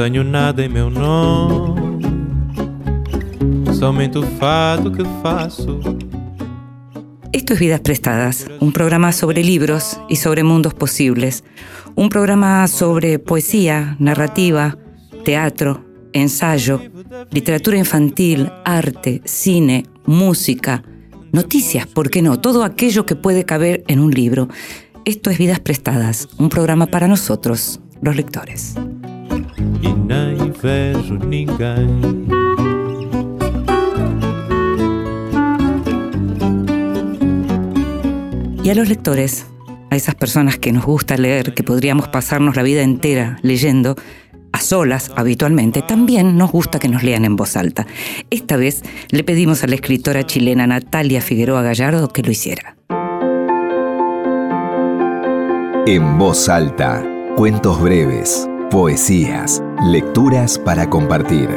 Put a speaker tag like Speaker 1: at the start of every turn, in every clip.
Speaker 1: Tenho.
Speaker 2: Esto es Vidas Prestadas, un programa sobre libros y sobre mundos posibles, un programa sobre poesía, narrativa, teatro, ensayo, literatura infantil, arte, cine, música, noticias, ¿por qué no? Todo aquello que puede caber en un libro. Esto es Vidas Prestadas, un programa para nosotros, los lectores.
Speaker 1: Ninguém.
Speaker 2: Y a los lectores, a esas personas que nos gusta leer, que podríamos pasarnos la vida entera leyendo, a solas habitualmente, también nos gusta que nos lean en voz alta. Esta vez le pedimos a la escritora chilena Natalia Figueroa Gallardo que lo hiciera.
Speaker 3: En voz alta, cuentos breves, poesías, lecturas para compartir.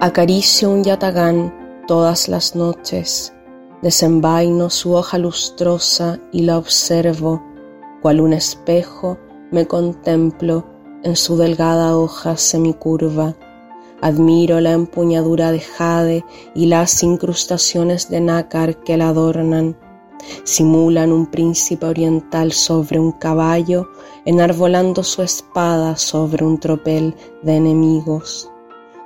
Speaker 4: Acaricio un yatagán todas las noches, desenvaino su hoja lustrosa y la observo, cual un espejo me contemplo en su delgada hoja semicurva. Admiro la empuñadura de jade y las incrustaciones de nácar que la adornan. Simulan un príncipe oriental sobre un caballo, enarbolando su espada sobre un tropel de enemigos.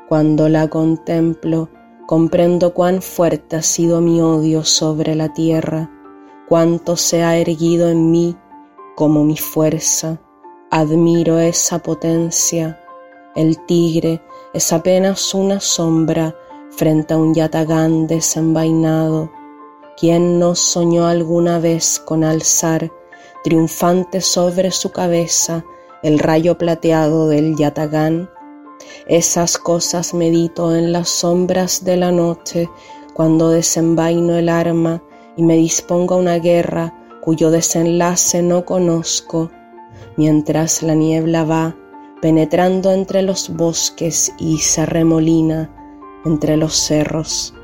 Speaker 4: Cuando la contemplo, comprendo cuán fuerte ha sido mi odio sobre la tierra, cuánto se ha erguido en mí como mi fuerza. Admiro esa potencia. El tigre es apenas una sombra frente a un yatagán desenvainado. ¿Quién no soñó alguna vez con alzar triunfante sobre su cabeza el rayo plateado del yatagán? Esas cosas medito en las sombras de la noche cuando desenvaino el arma y me dispongo a una guerra cuyo desenlace no conozco mientras la niebla va penetrando entre los bosques y se remolina entre los cerros.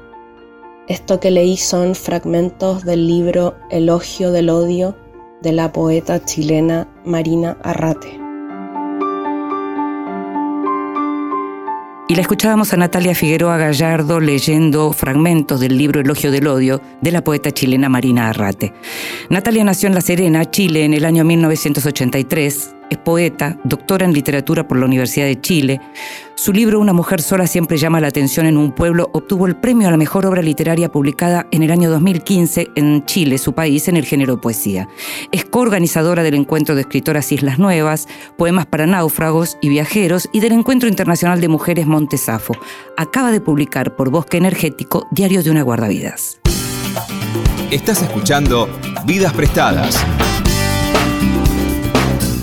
Speaker 4: Esto que leí son fragmentos del libro Elogio del Odio de la poeta chilena Marina Arrate.
Speaker 2: Y la escuchábamos a Natalia Figueroa Gallardo leyendo fragmentos del libro Elogio del Odio de la poeta chilena Marina Arrate. Natalia nació en La Serena, Chile, en el año 1983 es poeta, doctora en literatura por la Universidad de Chile. Su libro Una mujer sola siempre llama la atención en un pueblo obtuvo el premio a la mejor obra literaria publicada en el año 2015 en Chile, su país, en el género poesía. Es coorganizadora del Encuentro de Escritoras Islas Nuevas, Poemas para Náufragos y Viajeros y del Encuentro Internacional de Mujeres Montesafo. Acaba de publicar por Bosque Energético Diario de una Guardavidas.
Speaker 3: Estás escuchando Vidas Prestadas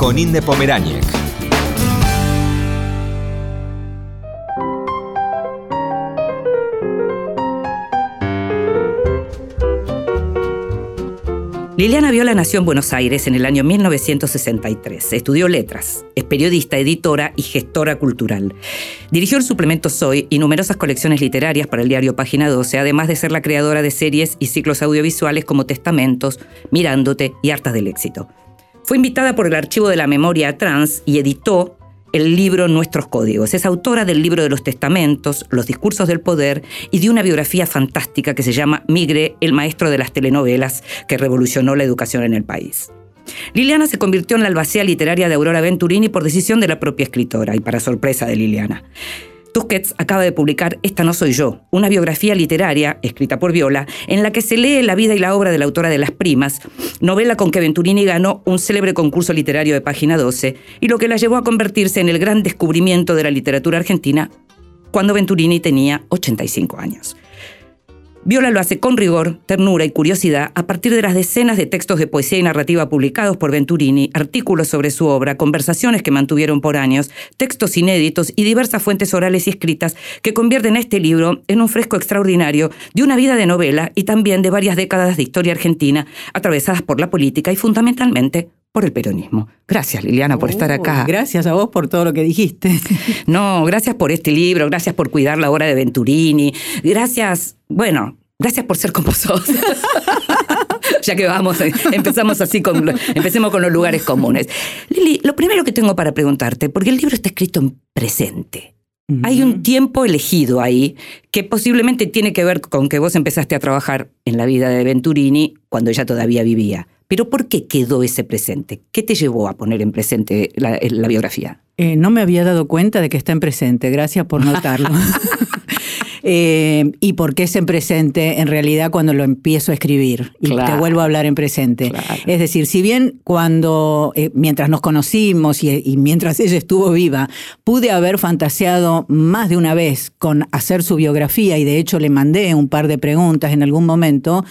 Speaker 3: con Inde Pomeráñez.
Speaker 2: Liliana Viola nació en Buenos Aires en el año 1963. Estudió letras, es periodista, editora y gestora cultural. Dirigió el suplemento Soy y numerosas colecciones literarias para el diario Página 12, además de ser la creadora de series y ciclos audiovisuales como Testamentos, Mirándote y Hartas del Éxito. Fue invitada por el Archivo de la Memoria Trans y editó el libro Nuestros Códigos. Es autora del libro de los testamentos, Los discursos del poder y de una biografía fantástica que se llama Migre, el maestro de las telenovelas que revolucionó la educación en el país. Liliana se convirtió en la albacea literaria de Aurora Venturini por decisión de la propia escritora y para sorpresa de Liliana. Tusquets acaba de publicar Esta no soy yo, una biografía literaria escrita por Viola, en la que se lee la vida y la obra de la autora de Las Primas, novela con que Venturini ganó un célebre concurso literario de página 12 y lo que la llevó a convertirse en el gran descubrimiento de la literatura argentina cuando Venturini tenía 85 años. Viola lo hace con rigor, ternura y curiosidad a partir de las decenas de textos de poesía y narrativa publicados por Venturini, artículos sobre su obra, conversaciones que mantuvieron por años, textos inéditos y diversas fuentes orales y escritas que convierten este libro en un fresco extraordinario de una vida de novela y también de varias décadas de historia argentina atravesadas por la política y fundamentalmente por el peronismo. Gracias, Liliana, por estar acá.
Speaker 5: Gracias a vos por todo lo que dijiste.
Speaker 2: No, gracias por este libro, gracias por cuidar la obra de Venturini, gracias, bueno, gracias por ser como sos. ya que vamos, empezamos así con, empecemos con los lugares comunes. Lili, lo primero que tengo para preguntarte, porque el libro está escrito en presente. Hay un tiempo elegido ahí que posiblemente tiene que ver con que vos empezaste a trabajar en la vida de Venturini cuando ella todavía vivía. Pero ¿por qué quedó ese presente? ¿Qué te llevó a poner en presente la, la biografía?
Speaker 5: Eh, no me había dado cuenta de que está en presente, gracias por notarlo. Eh, y por qué es en presente en realidad cuando lo empiezo a escribir y te vuelvo a hablar en presente. Es decir, si bien cuando, eh, mientras nos conocimos y, mientras ella estuvo viva, pude haber fantaseado más de una vez con hacer su biografía y de hecho le mandé un par de preguntas en algún momento,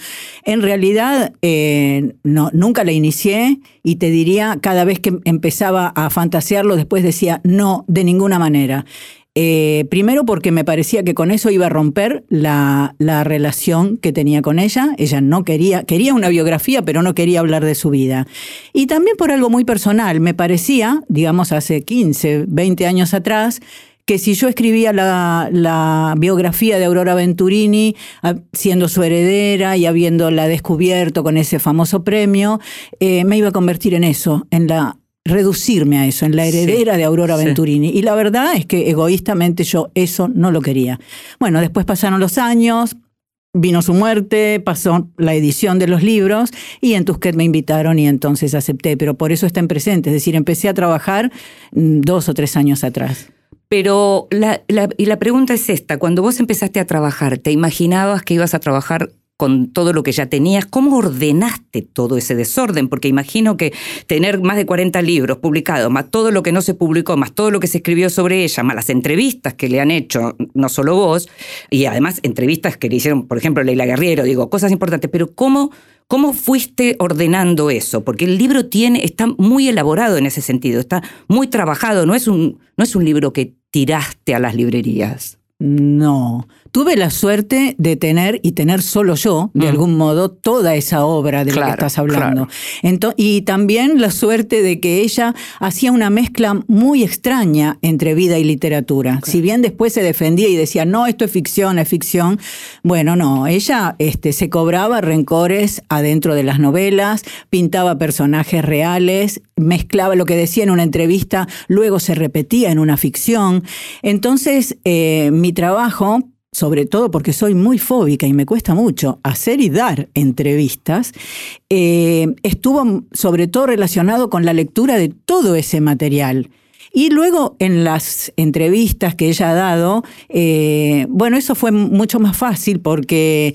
Speaker 5: en realidad eh, no, nunca la inicié y te diría, cada vez que empezaba a fantasearlo, después decía, no, de ninguna manera. Eh, primero porque me parecía que con eso iba a romper la, relación que tenía con ella. Ella no quería, quería una biografía, pero no quería hablar de su vida. Y también por algo muy personal. Me parecía, digamos, hace 15, 20 años atrás, que si yo escribía la, biografía de Aurora Venturini, ah, siendo su heredera y habiéndola descubierto con ese famoso premio, eh, me iba a convertir en eso, en la reducirme a eso, en la heredera de Aurora Venturini. Y la verdad es que egoístamente yo eso no lo quería. Bueno, después pasaron los años, vino su muerte, pasó la edición de los libros y en Tusquet me invitaron y entonces acepté, pero por eso está en presente, es decir, empecé a trabajar mm, dos o tres años atrás.
Speaker 2: Pero la, y la pregunta es esta, cuando vos empezaste a trabajar, ¿te imaginabas que ibas a trabajar con todo lo que ya tenías, ¿cómo ordenaste todo ese desorden? Porque imagino que tener más de 40 libros publicados, más todo lo que no se publicó, más todo lo que se escribió sobre ella, más las entrevistas que le han hecho, no solo vos, y además entrevistas que le hicieron, por ejemplo, Leila Guerriero, digo, cosas importantes, pero ¿cómo, cómo fuiste ordenando eso? Porque el libro tiene, está muy elaborado en ese sentido, está muy trabajado, no es un, no es un libro que tiraste a las librerías.
Speaker 5: No, tuve la suerte de tener y tener solo yo, de mm. algún modo, toda esa obra de la que estás hablando. y también la suerte de que ella hacía una mezcla muy extraña entre vida y literatura. Si bien después se defendía y decía, no, esto es ficción, es ficción, bueno, no, ella este, se cobraba rencores adentro de las novelas, pintaba personajes reales, mezclaba lo que decía en una entrevista, luego se repetía en una ficción. Entonces, eh, mi trabajo sobre todo porque soy muy fóbica y me cuesta mucho hacer y dar entrevistas, eh, estuvo sobre todo relacionado con la lectura de todo ese material. Y luego en las entrevistas que ella ha dado, eh, bueno, eso fue mucho más fácil porque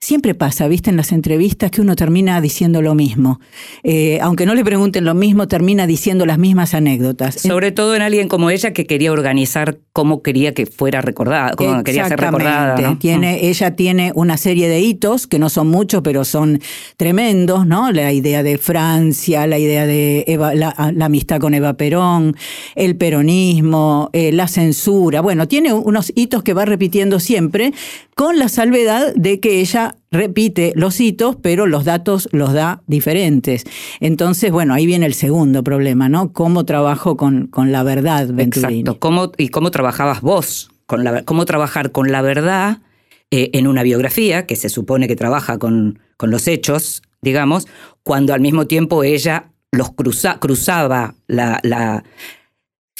Speaker 5: Siempre pasa, viste, en las entrevistas que uno termina diciendo lo mismo. Eh, aunque no le pregunten lo mismo, termina diciendo las mismas anécdotas.
Speaker 2: Sobre todo en alguien como ella que quería organizar cómo quería que fuera recordada, cómo quería ser recordada.
Speaker 5: Tiene, mm. Ella tiene una serie de hitos, que no son muchos, pero son tremendos, ¿no? La idea de Francia, la idea de la, amistad con Eva Perón, el peronismo, eh, la censura. Bueno, tiene unos hitos que va repitiendo siempre, con la salvedad de que ella repite los hitos, pero los datos los da diferentes. Entonces, bueno, ahí viene el segundo problema, ¿no? ¿Cómo trabajo con, con la verdad, Venturini?
Speaker 2: Exacto. ¿Cómo, ¿Y cómo trabajabas vos? Con la, ¿Cómo trabajar con la verdad eh, en una biografía, que se supone que trabaja con, con los hechos, digamos, cuando al mismo tiempo ella los cruzaba la, la,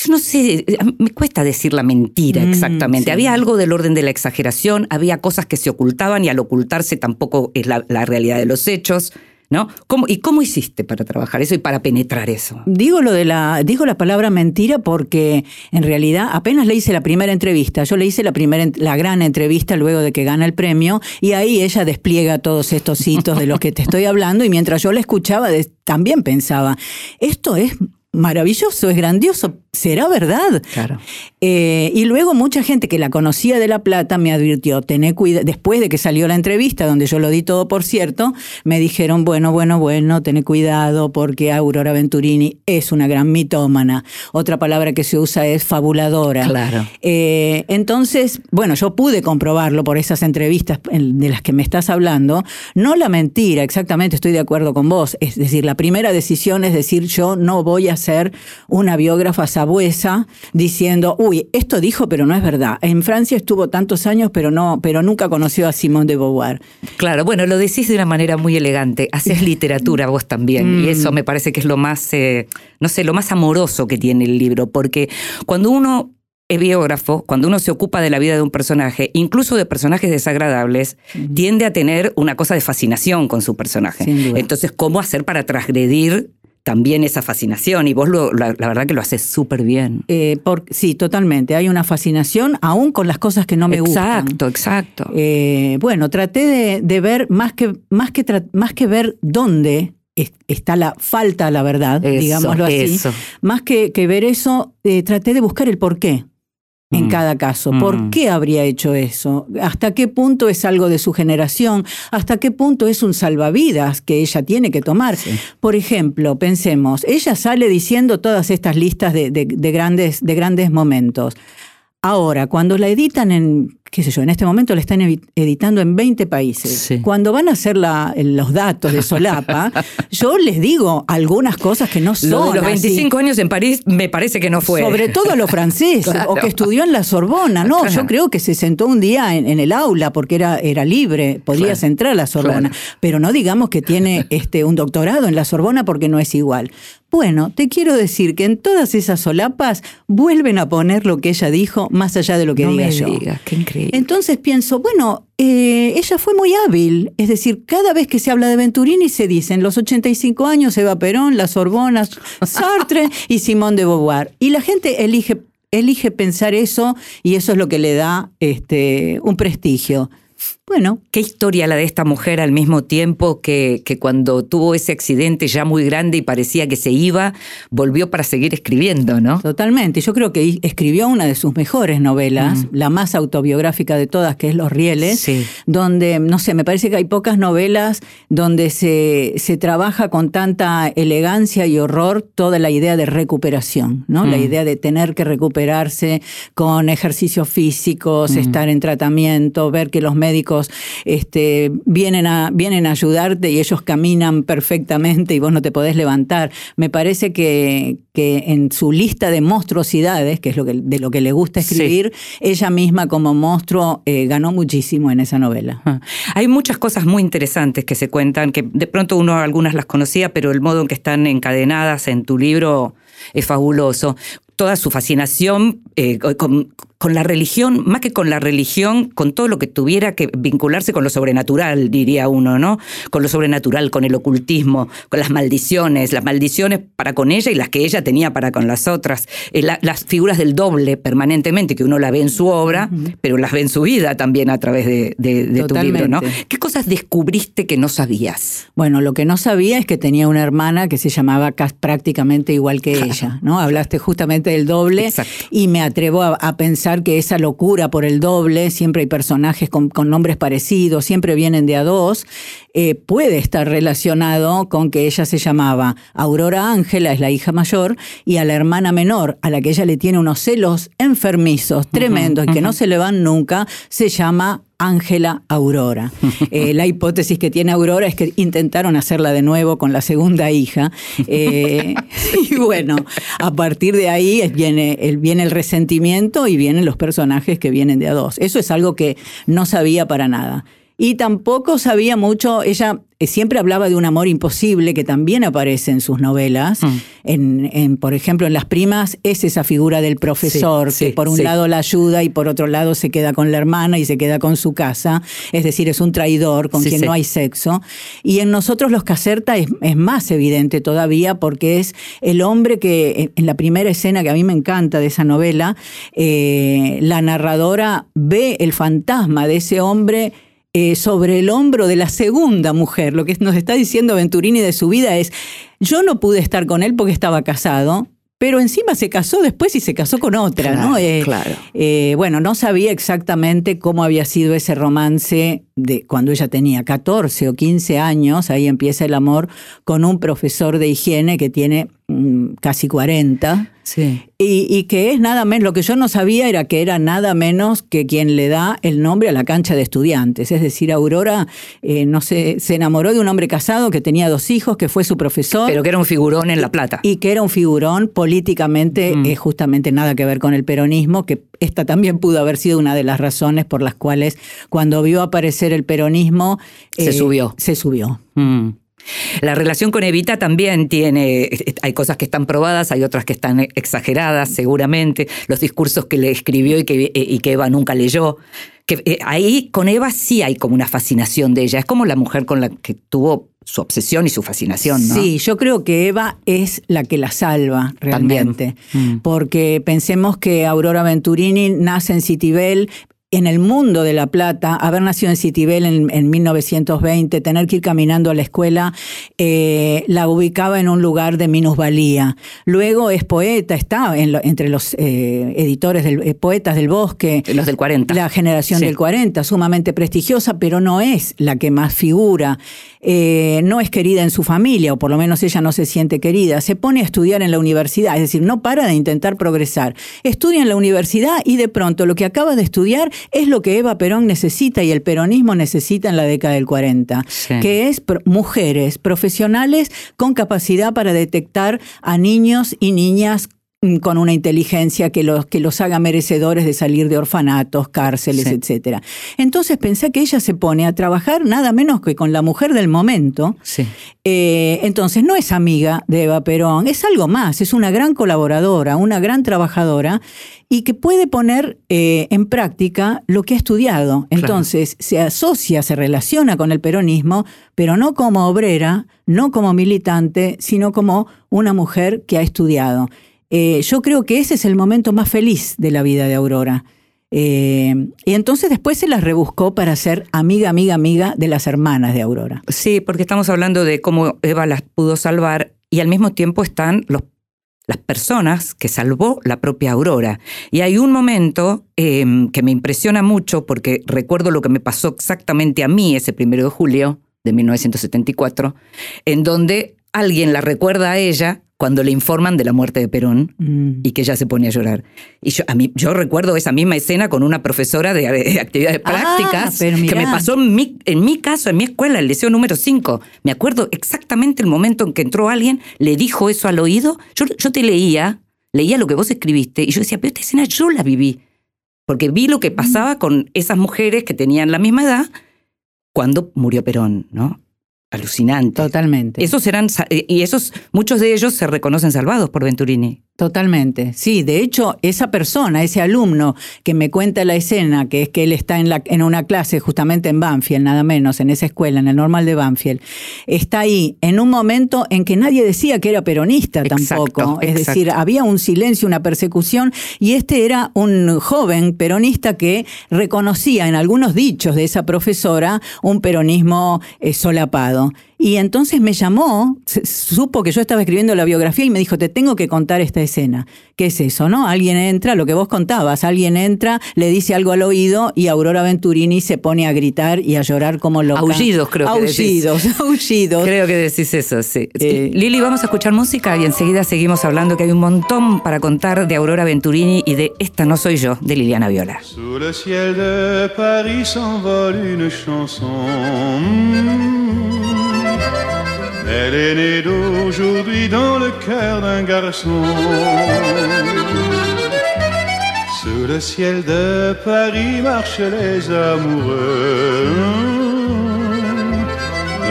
Speaker 2: no sé, eh, me cuesta decir la mentira mm, exactamente. Había algo del orden de la exageración, había cosas que se ocultaban y al ocultarse tampoco es la, realidad de los hechos. ¿No? ¿Cómo, ¿Y cómo hiciste para trabajar eso y para penetrar eso?
Speaker 5: Digo lo de la, digo la palabra mentira porque en realidad apenas le hice la primera entrevista. Yo le hice la primera, la gran entrevista luego de que gana el premio y ahí ella despliega todos estos hitos de los que te estoy hablando y mientras yo la escuchaba también pensaba esto es maravilloso, es grandioso, ¿será verdad?
Speaker 2: Claro.
Speaker 5: Eh, y luego mucha gente que la conocía de La Plata me advirtió, tené cuidado, después de que salió la entrevista, donde yo lo di todo por cierto, me dijeron, bueno, bueno, bueno, tené cuidado porque Aurora Venturini es una gran mitómana. Otra palabra que se usa es fabuladora.
Speaker 2: Claro.
Speaker 5: Eh, entonces, bueno, yo pude comprobarlo por esas entrevistas de las que me estás hablando. No la mentira, exactamente, estoy de acuerdo con vos. Es decir, la primera decisión es decir, yo no voy a ser una biógrafa sabuesa diciendo, uy, esto dijo, pero no es verdad. En Francia estuvo tantos años, pero no, pero nunca conoció a Simone de Beauvoir.
Speaker 2: Claro, bueno, lo decís de una manera muy elegante. Haces literatura vos también. Y mm. eso me parece que es lo más, eh, no sé, lo más amoroso que tiene el libro. Porque cuando uno es biógrafo, cuando uno se ocupa de la vida de un personaje, incluso de personajes desagradables, tiende a tener una cosa de fascinación con su personaje. Entonces, ¿cómo hacer para transgredir también esa fascinación? Y vos lo, la, verdad que lo haces súper bien.
Speaker 5: Eh, sí, totalmente. Hay una fascinación aún con las cosas que no me
Speaker 2: gustan. Exacto, exacto.
Speaker 5: Eh, bueno, traté de, ver, más que, más, que más que ver dónde está la falta la verdad, digámoslo así, más que, que ver eso, eh, traté de buscar el porqué en mm. cada caso. ¿Por mm. qué habría hecho eso? ¿Hasta qué punto es algo de su generación? ¿Hasta qué punto es un salvavidas que ella tiene que tomar? Por ejemplo, pensemos, ella sale diciendo todas estas listas de, grandes, de grandes momentos. Ahora, cuando la editan en qué sé yo, en este momento la están editando en 20 países. Cuando van a hacer los datos de Solapa, yo les digo algunas cosas que no son.
Speaker 2: los 25 años en París me parece que no fue.
Speaker 5: Sobre todo a los franceses, o que estudió en la Sorbona. No, yo creo que se sentó un día en, el aula porque era, era libre, podías entrar a la Sorbona. Pero no digamos que tiene este, un doctorado en la Sorbona porque no es igual. Bueno, te quiero decir que en todas esas solapas vuelven a poner lo que ella dijo más allá de lo que diga yo.
Speaker 2: qué increíble.
Speaker 5: Entonces pienso, bueno, eh, ella fue muy hábil. Es decir, cada vez que se habla de Venturini se dicen los 85 años, Eva Perón, las Sorbonas, Sartre y Simón de Beauvoir. Y la gente elige, elige pensar eso y eso es lo que le da este, un prestigio.
Speaker 2: Bueno. Qué historia la de esta mujer al mismo tiempo que, que, cuando tuvo ese accidente ya muy grande y parecía que se iba, volvió para seguir escribiendo, ¿no?
Speaker 5: Totalmente. Yo creo que escribió una de sus mejores novelas, la más autobiográfica de todas, que es Los Rieles, donde, no sé, me parece que hay pocas novelas donde se, se trabaja con tanta elegancia y horror toda la idea de recuperación, ¿no? La idea de tener que recuperarse con ejercicios físicos, estar en tratamiento, ver que los médicos este, vienen, a, vienen a ayudarte y ellos caminan perfectamente y vos no te podés levantar. Me parece que, que en su lista de monstruosidades, que es lo que, de lo que le gusta escribir, ella misma como monstruo eh, ganó muchísimo en esa novela. Ah.
Speaker 2: Hay muchas cosas muy interesantes que se cuentan, que de pronto uno algunas las conocía, pero el modo en que están encadenadas en tu libro es fabuloso toda su fascinación eh, con, con la religión, más que con la religión, con todo lo que tuviera que vincularse con lo sobrenatural, diría uno, ¿no? Con lo sobrenatural, con el ocultismo, con las maldiciones, las maldiciones para con ella y las que ella tenía para con las otras, eh, las figuras del doble permanentemente, que uno la ve en su obra, pero las ve en su vida también a través de, tu libro, ¿no? ¿Qué cosas descubriste que no sabías?
Speaker 5: Bueno, lo que no sabía es que tenía una hermana que se llamaba prácticamente igual que ella, ¿no? Hablaste justamente del doble y me atrevo a pensar que esa locura por el doble, siempre hay personajes con, nombres parecidos, siempre vienen de a dos, eh, puede estar relacionado con que ella se llamaba Aurora Ángela, es la hija mayor, y a la hermana menor, a la que ella le tiene unos celos enfermizos, tremendos, y que no se le van nunca, se llama Ángela Aurora. Eh, la hipótesis que tiene Aurora es que intentaron hacerla de nuevo con la segunda hija. Eh, y bueno, a partir de ahí viene el, viene el resentimiento y vienen los personajes que vienen de a dos. Eso es algo que no sabía para nada. Y tampoco sabía mucho, ella eh, siempre hablaba de un amor imposible que también aparece en sus novelas. Mm. En, por ejemplo, en Las Primas es esa figura del profesor que por un lado la ayuda y por otro lado se queda con la hermana y se queda con su casa. Es decir, es un traidor con quien no hay sexo. Y en nosotros los Caserta es, más evidente todavía porque es el hombre que en la primera escena que a mí me encanta de esa novela, eh, la narradora ve el fantasma de ese hombre eh, sobre el hombro de la segunda mujer. Lo que nos está diciendo Venturini de su vida es, yo no pude estar con él porque estaba casado, pero encima se casó después y se casó con otra, ¿no?
Speaker 2: Eh, claro.
Speaker 5: Eh, bueno, no sabía exactamente cómo había sido ese romance de cuando ella tenía 14 o 15 años, ahí empieza el amor con un profesor de higiene que tiene mm, casi 40.
Speaker 2: Sí.
Speaker 5: Y, que es nada menos, lo que yo no sabía era que era nada menos que quien le da el nombre a la cancha de estudiantes. Es decir, Aurora, eh, no sé, se enamoró de un hombre casado que tenía dos hijos, que fue su profesor.
Speaker 2: Pero que era un figurón en La Plata.
Speaker 5: Y que era un figurón políticamente, mm. justamente nada que ver con el peronismo, que esta también pudo haber sido una de las razones por las cuales cuando vio aparecer el peronismo...
Speaker 2: Se eh, subió.
Speaker 5: Se subió.
Speaker 2: Mm. La relación con Evita también tiene, hay cosas que están probadas, hay otras que están exageradas seguramente, los discursos que le escribió y que, y que Eva nunca leyó. Que, eh, ahí con Eva sí hay como una fascinación de ella, es como la mujer con la que tuvo su obsesión y su fascinación. ¿no?
Speaker 5: Sí, yo creo que Eva es la que la salva realmente, mm. porque pensemos que Aurora Venturini nace en Citibel, en el mundo de La Plata, haber nacido en Citibel en, 1920, tener que ir caminando a la escuela, eh, la ubicaba en un lugar de minusvalía. Luego es poeta, está entre los eh, editores, del, eh, poetas del bosque.
Speaker 2: Los del 40.
Speaker 5: La generación del 40, sumamente prestigiosa, pero no es la que más figura. no es querida en su familia, o por lo menos ella no se siente querida. Se pone a estudiar en la universidad, es decir, no para de intentar progresar. Estudia en la universidad y de pronto lo que acaba de estudiar es lo que Eva Perón necesita y el peronismo necesita en la década del 40, que es mujeres profesionales con capacidad para detectar a niños y niñas con una inteligencia que los, que los haga merecedores de salir de orfanatos, cárceles, etc. etcétera. Entonces pensé que ella se pone a trabajar nada menos que con la mujer del momento. Eh, entonces no es amiga de Eva Perón, es algo más, es una gran colaboradora, una gran trabajadora y que puede poner eh, en práctica lo que ha estudiado. Entonces se asocia, se relaciona con el peronismo, pero no como obrera, no como militante, sino como una mujer que ha estudiado. Eh, yo creo que ese es el momento más feliz de la vida de Aurora. Eh, y entonces después se las rebuscó para ser amiga, amiga, amiga de las hermanas de Aurora.
Speaker 2: Sí, porque estamos hablando de cómo Eva las pudo salvar y al mismo tiempo están las personas que salvó la propia Aurora. Y hay un momento em, que me impresiona mucho porque recuerdo lo que me pasó exactamente a mí ese primero de julio de 1974, en donde alguien la recuerda a ella cuando le informan de la muerte de Perón mm. y que ella se pone a llorar. Y yo, a mí, yo recuerdo esa misma escena con una profesora de, actividades ah, prácticas que me pasó en mi, en mi caso, en mi escuela, el liceo número 5. Me acuerdo exactamente el momento en que entró alguien, le dijo eso al oído. Yo, yo te leía, leía lo que vos escribiste y yo decía, pero esta escena yo la viví. Porque vi lo que pasaba con esas mujeres que tenían la misma edad cuando murió Perón, ¿no? Alucinante.
Speaker 5: Totalmente.
Speaker 2: Esos eran, y esos, muchos de ellos se reconocen salvados por Venturini.
Speaker 5: Totalmente, sí. De hecho, esa persona, ese alumno que me cuenta la escena, que es que él está en, la, en una clase justamente en Banfield, nada menos, en esa escuela, en el normal de Banfield, está ahí en un momento en que nadie decía que era peronista tampoco. Es decir, había un silencio, una persecución, y este era un joven peronista que reconocía en algunos dichos de esa profesora un peronismo eh, solapado. Y entonces me llamó, supo que yo estaba escribiendo la biografía y me dijo, te tengo que contar esta escena. ¿Qué es eso, no? Alguien entra, lo que vos contabas, alguien entra, le dice algo al oído y Aurora Venturini se pone a gritar y a llorar como loca.
Speaker 2: Aullidos, creo que
Speaker 5: Aullidos, aullidos.
Speaker 2: Creo que decís eso, sí. Eh, Lili, vamos a escuchar música y enseguida seguimos hablando que hay un montón para contar de Aurora Venturini y de Esta no soy yo, de Liliana Viola.
Speaker 6: le ciel de Paris une chanson. Elle est née d'aujourd'hui dans le cœur d'un garçon. Sous le ciel de Paris marchent les amoureux.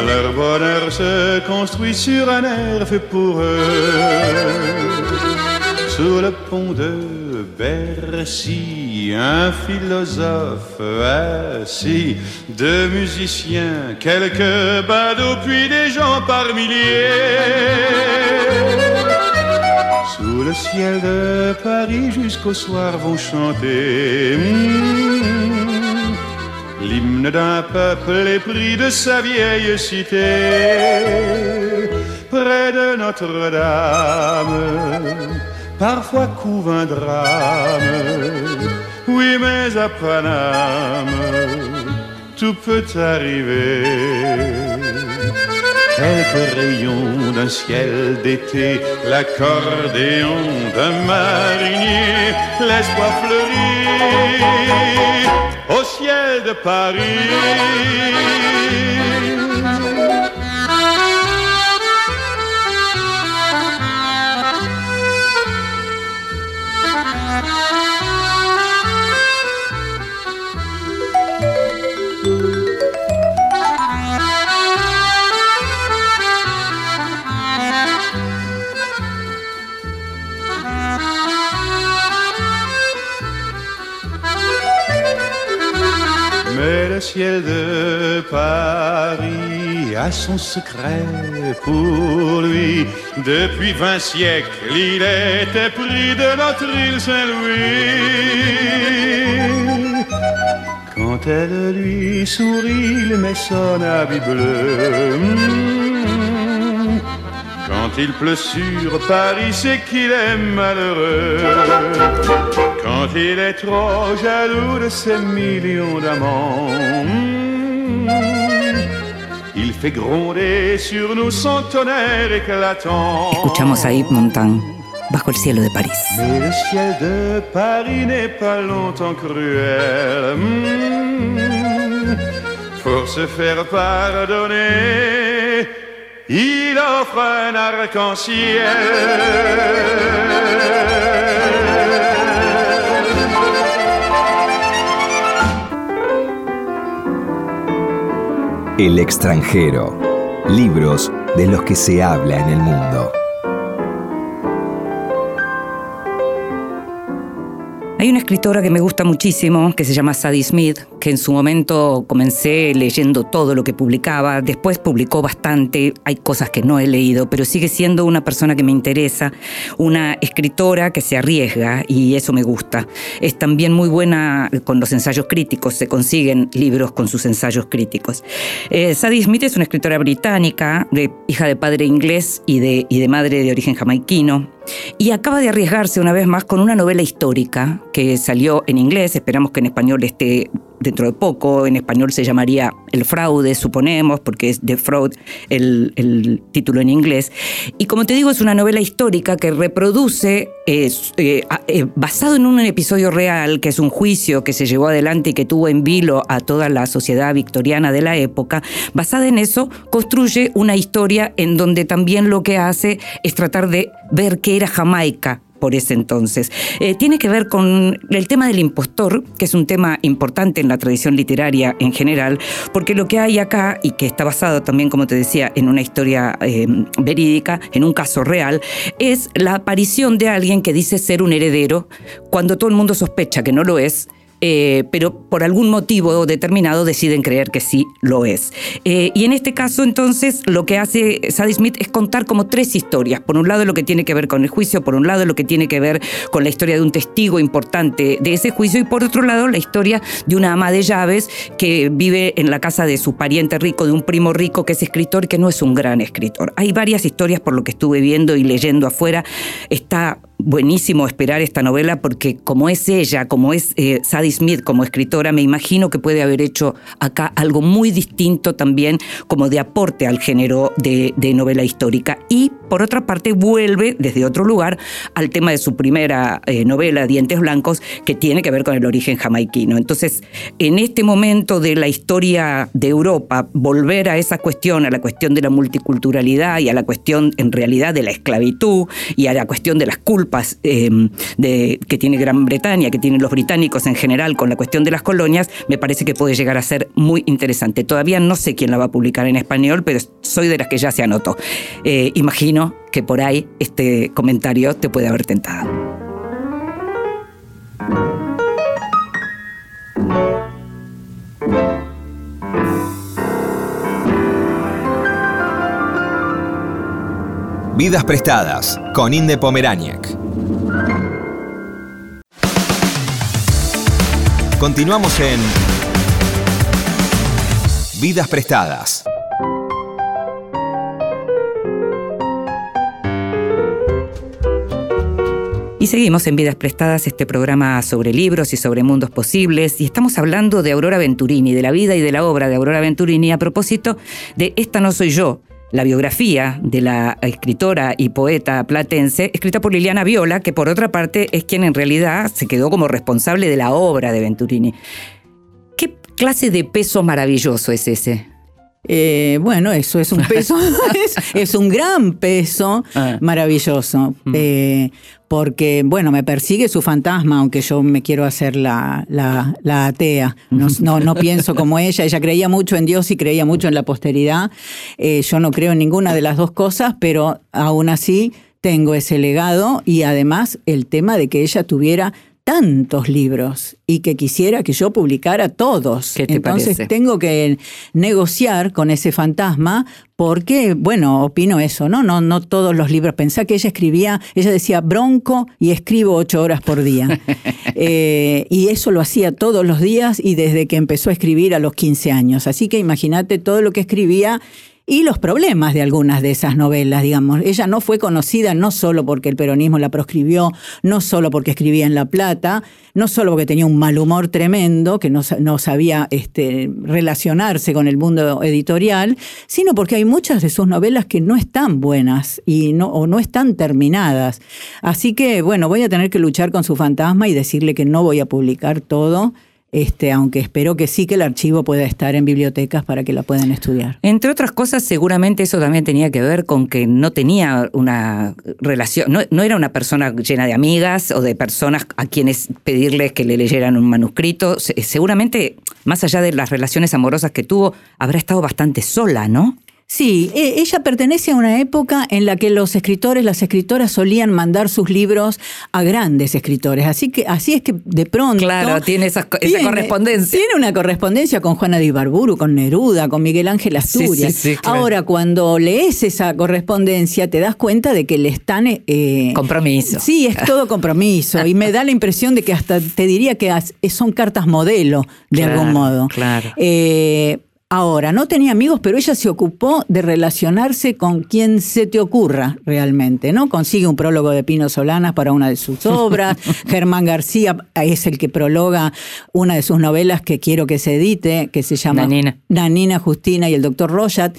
Speaker 6: Leur bonheur se construit sur un air fait pour eux sous le pont de Bercy, un philosophe assis, deux musiciens, quelques badauds, puis des gens par milliers. Sous le ciel de Paris jusqu'au soir vont chanter hmm, l'hymne d'un peuple épris de sa vieille cité. Près de Notre-Dame parfois couvre un drame. Oui, mais à Paname, tout peut arriver. Quelques rayons d'un ciel d'été, l'accordéon d'un marinier, l'espoir fleurit au ciel de Paris. Ciel de Paris a son secret pour lui. Depuis vingt siècles, il était pris de notre île Saint-Louis. Quand elle lui sourit, il met son habit bleu. Quand il pleut sur Paris, c'est qu'il est malheureux. Quand il est trop jaloux de ses millions d'amants, il fait gronder sur nous son tonnerre éclatant.
Speaker 2: Escuchamos a Yves Montand. Bajo el cielo de París.
Speaker 6: Mais le ciel de Paris n'est pas longtemps cruel. Mmh. Pour se faire pardonner, il offre un arc-en-ciel.
Speaker 3: El extranjero. Libros de los que se habla en el mundo.
Speaker 2: Hay una escritora que me gusta muchísimo, que se llama Sadie Smith, que en su momento comencé leyendo todo lo que publicaba, después publicó bastante, hay cosas que no he leído, pero sigue siendo una persona que me interesa, una escritora que se arriesga y eso me gusta. Es también muy buena con los ensayos críticos, se consiguen libros con sus ensayos críticos. Eh, Sadie Smith es una escritora británica, de, hija de padre inglés y de, y de madre de origen jamaiquino. Y acaba de arriesgarse una vez más con una novela histórica que salió en inglés, esperamos que en español esté dentro de poco, en español se llamaría El fraude, suponemos, porque es The Fraud el, el título en inglés. Y como te digo, es una novela histórica que reproduce, eh, eh, basado en un episodio real, que es un juicio que se llevó adelante y que tuvo en vilo a toda la sociedad victoriana de la época, basada en eso, construye una historia en donde también lo que hace es tratar de ver qué era Jamaica por ese entonces. Eh, tiene que ver con el tema del impostor, que es un tema importante en la tradición literaria en general, porque lo que hay acá, y que está basado también, como te decía, en una historia eh, verídica, en un caso real, es la aparición de alguien que dice ser un heredero, cuando todo el mundo sospecha que no lo es, eh, pero por algún motivo determinado deciden creer que sí lo es. Eh, y en este caso, entonces, lo que hace Sadie Smith es contar como tres historias. Por un lado, lo que tiene que ver con el juicio, por un lado, lo que tiene que ver con la historia de un testigo importante de ese juicio, y por otro lado, la historia de una ama de llaves que vive en la casa de su pariente rico, de un primo rico que es escritor que no es un gran escritor. Hay varias historias por lo que estuve viendo y leyendo afuera. Está buenísimo esperar esta novela porque como es ella, como es eh, Sadie Smith como escritora, me imagino que puede haber hecho acá algo muy distinto también como de aporte al género de, novela histórica. Y por otra parte vuelve desde otro lugar al tema de su primera eh, novela, Dientes Blancos, que tiene que ver con el origen jamaiquino. Entonces, en este momento de la historia de Europa, volver a esa cuestión, a la cuestión de la multiculturalidad y a la cuestión en realidad de la esclavitud y a la cuestión de las culpas, Em, de, que tiene Gran Bretaña, que tienen los británicos en general con la cuestión de las colonias, me parece que puede llegar a ser muy interesante. Todavía no sé quién la va a publicar en español, pero soy de las que ya se anotó. Eh, imagino por ahí este comentario te puede haber tentado.
Speaker 3: Vidas prestadas con Inde Pomeráñez. Continuamos en Vidas prestadas.
Speaker 2: Y seguimos en Vidas Prestadas, este programa sobre libros y sobre mundos posibles, y estamos hablando de Aurora Venturini, de la vida y de la obra de Aurora Venturini a propósito de Esta no soy yo, la biografía de la escritora y poeta platense, escrita por Liliana Viola, que por otra parte es quien en realidad se quedó como responsable de la obra de Venturini. ¿Qué clase de peso maravilloso es ese?
Speaker 5: Eh, bueno, eso es un peso, es, un gran peso ah. maravilloso. Mm. Eh, porque, bueno, me persigue su fantasma, aunque yo me quiero hacer la, la, atea. No, no, pienso como ella. Ella creía mucho en Dios y creía mucho en la posteridad. Eh, yo no creo en ninguna de las dos cosas, pero aún así tengo ese legado y además el tema de que ella tuviera tantos libros y que quisiera que yo publicara todos. Entonces tengo que negociar con ese fantasma porque, bueno, opino eso, ¿no? No, no todos los libros. Pensá que ella escribía, ella decía bronco y escribo ocho horas por día. Eh, y eso lo hacía todos los días y desde que empezó a escribir a los 15 años. Así que imagínate todo lo que escribía y los problemas de algunas de esas novelas, digamos. Ella no fue conocida no solo porque el peronismo la proscribió, no solo porque escribía en La Plata, no solo porque tenía un mal humor tremendo, que no, sabía este, relacionarse con el mundo editorial, sino porque hay muchas de sus novelas que no están buenas y no, o no están terminadas. Así que, bueno, voy a tener que luchar con su fantasma y decirle que no voy a publicar todo este, aunque espero que sí que el archivo pueda estar en bibliotecas para que la puedan estudiar.
Speaker 2: Entre otras cosas, seguramente eso también tenía que ver con que no tenía una relación, no, era una persona llena de amigas o de personas a quienes pedirles que le leyeran un manuscrito. Seguramente, más allá de las relaciones amorosas que tuvo, habrá estado bastante sola, ¿no?
Speaker 5: Sí, e, ella pertenece a una época en la que los escritores, las escritoras solían mandar sus libros a grandes escritores. Así que así es que de pronto.
Speaker 2: Claro, tiene esa, correspondencia.
Speaker 5: Tiene una correspondencia con Juana de Ibarburu, con Neruda, con Miguel Ángel Asturias. Ahora, cuando lees esa correspondencia, te das cuenta de que le están.
Speaker 2: Eh, compromiso.
Speaker 5: Sí, es todo compromiso. y me da la impresión de que hasta te diría que son cartas modelo, de algún modo.
Speaker 2: Claro.
Speaker 5: Eh, Ahora, no tenía amigos, pero ella se ocupó de relacionarse con quien se te ocurra realmente, ¿no? Consigue un prólogo de Pino Solanas para una de sus obras. Germán García es el que prologa una de sus novelas que quiero que se edite, que se llama
Speaker 2: Nanina,
Speaker 5: Nanina Justina y el doctor Rojat,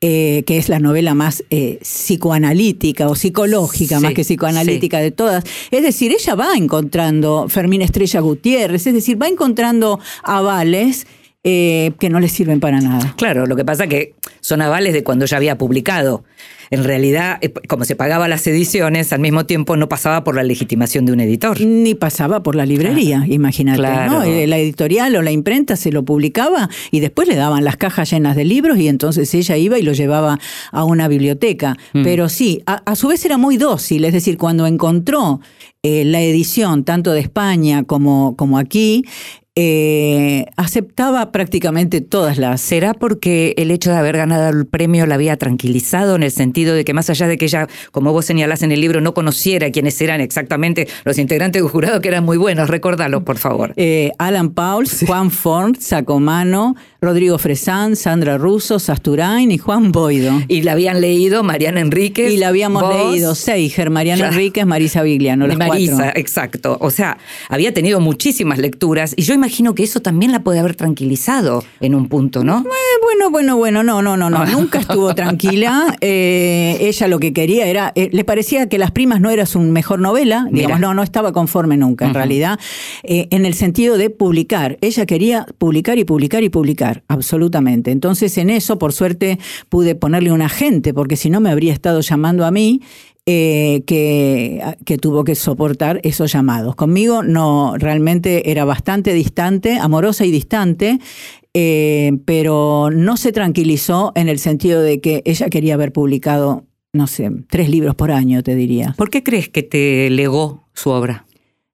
Speaker 5: eh, que es la novela más eh, psicoanalítica o psicológica, más que psicoanalítica de todas. Es decir, ella va encontrando Fermín Estrella Gutiérrez, es decir, va encontrando avales eh, que no le sirven para nada.
Speaker 2: Claro, lo que pasa que son avales de cuando ya había publicado. En realidad, eh, como se pagaba las ediciones, al mismo tiempo no pasaba por la legitimación de un editor.
Speaker 5: Ni pasaba por la librería, imagínate. Eh, la editorial o la imprenta se lo publicaba y después le daban las cajas llenas de libros y entonces ella iba y lo llevaba a una biblioteca. Mm. Pero sí, a, su vez era muy dócil, es decir, cuando encontró la edición tanto de España como, como aquí, eh, aceptaba prácticamente todas las...
Speaker 2: ¿Será porque el hecho de haber ganado el premio la había tranquilizado en el sentido de que más allá de que ella, como vos señalás en el libro, no conociera quiénes eran exactamente los integrantes del jurado, que eran muy buenos? Recordalos, por favor.
Speaker 5: Eh, Alan Pauls, Juan Ford, Sacomano, Rodrigo Fresán, Sandra Russo, Sasturain y Juan Boido.
Speaker 2: Y la habían leído Mariana Enríquez.
Speaker 5: Y la habíamos leído Seiger, Mariana Enríquez, Marisa Vigliano, los
Speaker 2: Marisa, exacto. O sea, había tenido muchísimas lecturas y yo imagino que eso también la puede haber tranquilizado en un punto, ¿no?
Speaker 5: Eh, bueno, bueno, bueno, no, no, no, no. Nunca estuvo tranquila. Eh, ella lo que quería era, eh, le parecía que Las Primas no era su mejor novela, digamos, no, no estaba conforme nunca, en realidad, en el sentido de publicar. Ella quería publicar y publicar y publicar, absolutamente. Entonces, en eso, por suerte, pude ponerle un agente, porque si no me habría estado llamando a mí eh, que, tuvo que soportar esos llamados. Conmigo no, realmente era bastante distante, amorosa y distante, eh, pero no se tranquilizó en el sentido de que ella quería haber publicado, no sé, tres libros por año, te diría.
Speaker 2: ¿Por qué crees que te legó su obra?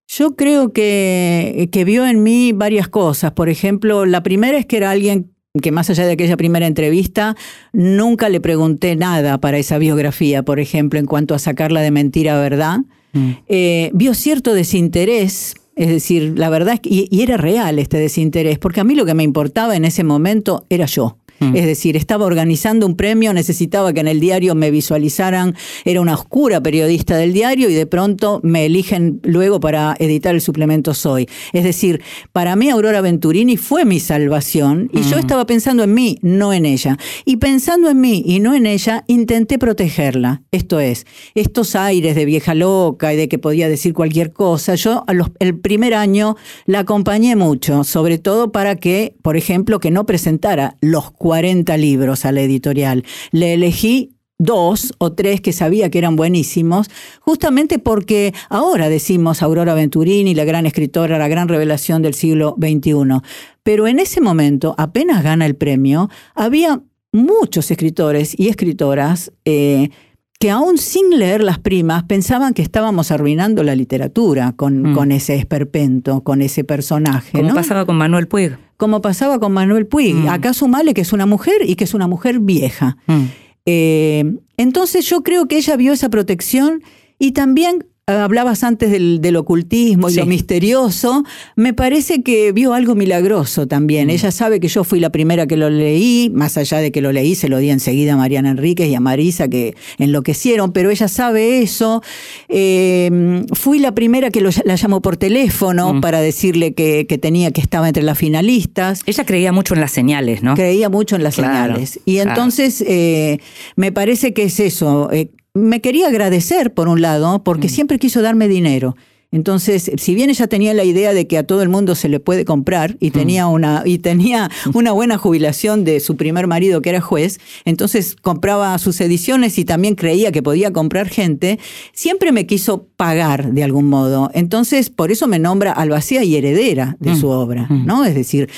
Speaker 5: Yo creo que, que vio en mí varias cosas. Por ejemplo, la primera es que era alguien que más allá de aquella primera entrevista, nunca le pregunté nada para esa biografía, por ejemplo, en cuanto a sacarla de mentira a verdad. Mm. Eh, vio cierto desinterés, es decir, la verdad, y, y era real este desinterés, porque a mí lo que me importaba en ese momento era yo Mm. Es decir, estaba organizando un premio, necesitaba que en el diario me visualizaran, era una oscura periodista del diario y de pronto me eligen luego para editar el suplemento Soy. Es decir, para mí Aurora Venturini fue mi salvación y yo mm. estaba pensando en mí, no en ella. Y pensando en mí y no en ella, intenté protegerla. Esto es, estos aires de vieja loca y de que podía decir cualquier cosa, yo el primer año la acompañé mucho, sobre todo para que, por ejemplo, que no presentara los 40 libros a la editorial. Le elegí dos o tres que sabía que eran buenísimos, justamente porque ahora decimos Aurora Venturini, la gran escritora, la gran revelación del siglo XXI. Pero en ese momento, apenas gana el premio, había muchos escritores y escritoras eh, que aún sin leer las primas pensaban que estábamos arruinando la literatura con, mm. con ese esperpento, con ese personaje.
Speaker 2: Como pasaba con Manuel Puig.
Speaker 5: Como pasaba con Manuel Puig. Mm. Acá sumale que es una mujer y que es una mujer vieja. Mm. Eh, entonces yo creo que ella vio esa protección y también hablabas antes del, ocultismo y lo misterioso, me parece que vio algo milagroso también. Mm. Ella sabe que yo fui la primera que lo leí, más allá de que lo leí, se lo di enseguida a Mariana Enríquez y a Marisa que enloquecieron, pero ella sabe eso. Eh, fui la primera que la llamó por teléfono mm. para decirle que, tenía, que estaba entre las finalistas.
Speaker 2: Ella creía mucho en las señales, ¿no?
Speaker 5: Creía mucho en las señales. Y entonces eh, me parece que es eso. Eh, me quería agradecer, por un lado, porque mm. siempre quiso darme dinero. Entonces, si bien ella tenía la idea de que a todo el mundo se le puede comprar y mm. tenía una, y tenía una buena jubilación de su primer marido que era juez, entonces compraba sus ediciones y también creía que podía comprar gente, siempre me quiso pagar de algún modo. Entonces, por eso me nombra albacea y heredera de mm. su obra, ¿no? Es decir,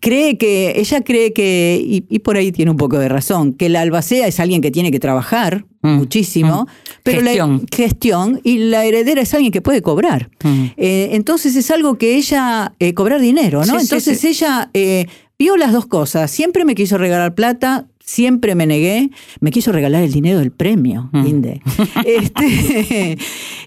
Speaker 5: cree que, ella cree que, y, por ahí tiene un poco de razón, que la albacea es alguien que tiene que trabajar mm, muchísimo, mm. pero gestión. la gestión y la heredera es alguien que puede cobrar. Mm. Eh, entonces es algo que ella, eh, cobrar dinero, ¿no? entonces ella eh, vio las dos cosas, siempre me quiso regalar plata, Siempre me negué, me quiso regalar el dinero del premio, Inde. Este,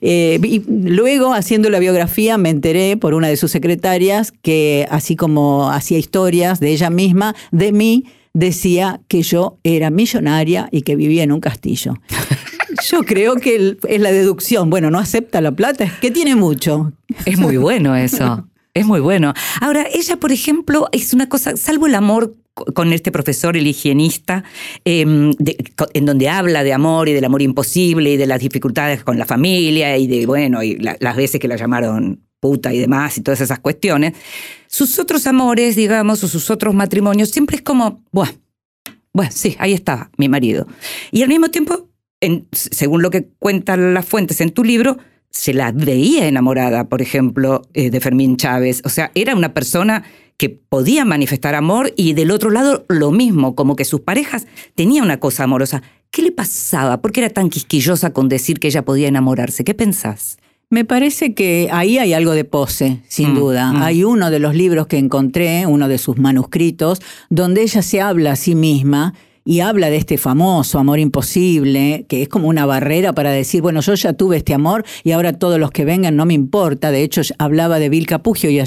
Speaker 5: y luego, haciendo la biografía, me enteré por una de sus secretarias que, así como hacía historias de ella misma, de mí, decía que yo era millonaria y que vivía en un castillo. Yo creo que es la deducción. Bueno, no acepta la plata, es que tiene mucho.
Speaker 2: Es muy bueno eso. Es muy bueno. Ahora, ella, por ejemplo, es una cosa, salvo el amor con este profesor, el higienista, em, en donde habla de amor y del amor imposible y de las dificultades con la familia y de, bueno, y las veces que la llamaron puta y demás y todas esas cuestiones, sus otros amores, digamos, o sus otros matrimonios, siempre es como, bueno, bueno, sí, ahí está mi marido. Y al mismo tiempo, según lo que cuentan las fuentes en tu libro, se la veía enamorada, por ejemplo, eh, de Fermín Chávez. O sea, era una persona que podía manifestar amor y del otro lado lo mismo, como que sus parejas tenían una cosa amorosa. ¿Qué le pasaba? ¿Por qué era tan quisquillosa con decir que ella podía enamorarse? ¿Qué pensás?
Speaker 5: Me parece que ahí hay algo de pose, sin mm, duda. Mm. Hay uno de los libros que encontré, uno de sus manuscritos, donde ella se habla a sí misma y habla de este famoso amor imposible, que es como una barrera para decir, bueno, yo ya tuve este amor y ahora todos los que vengan no me importa. De hecho, hablaba de Bill Capugio y a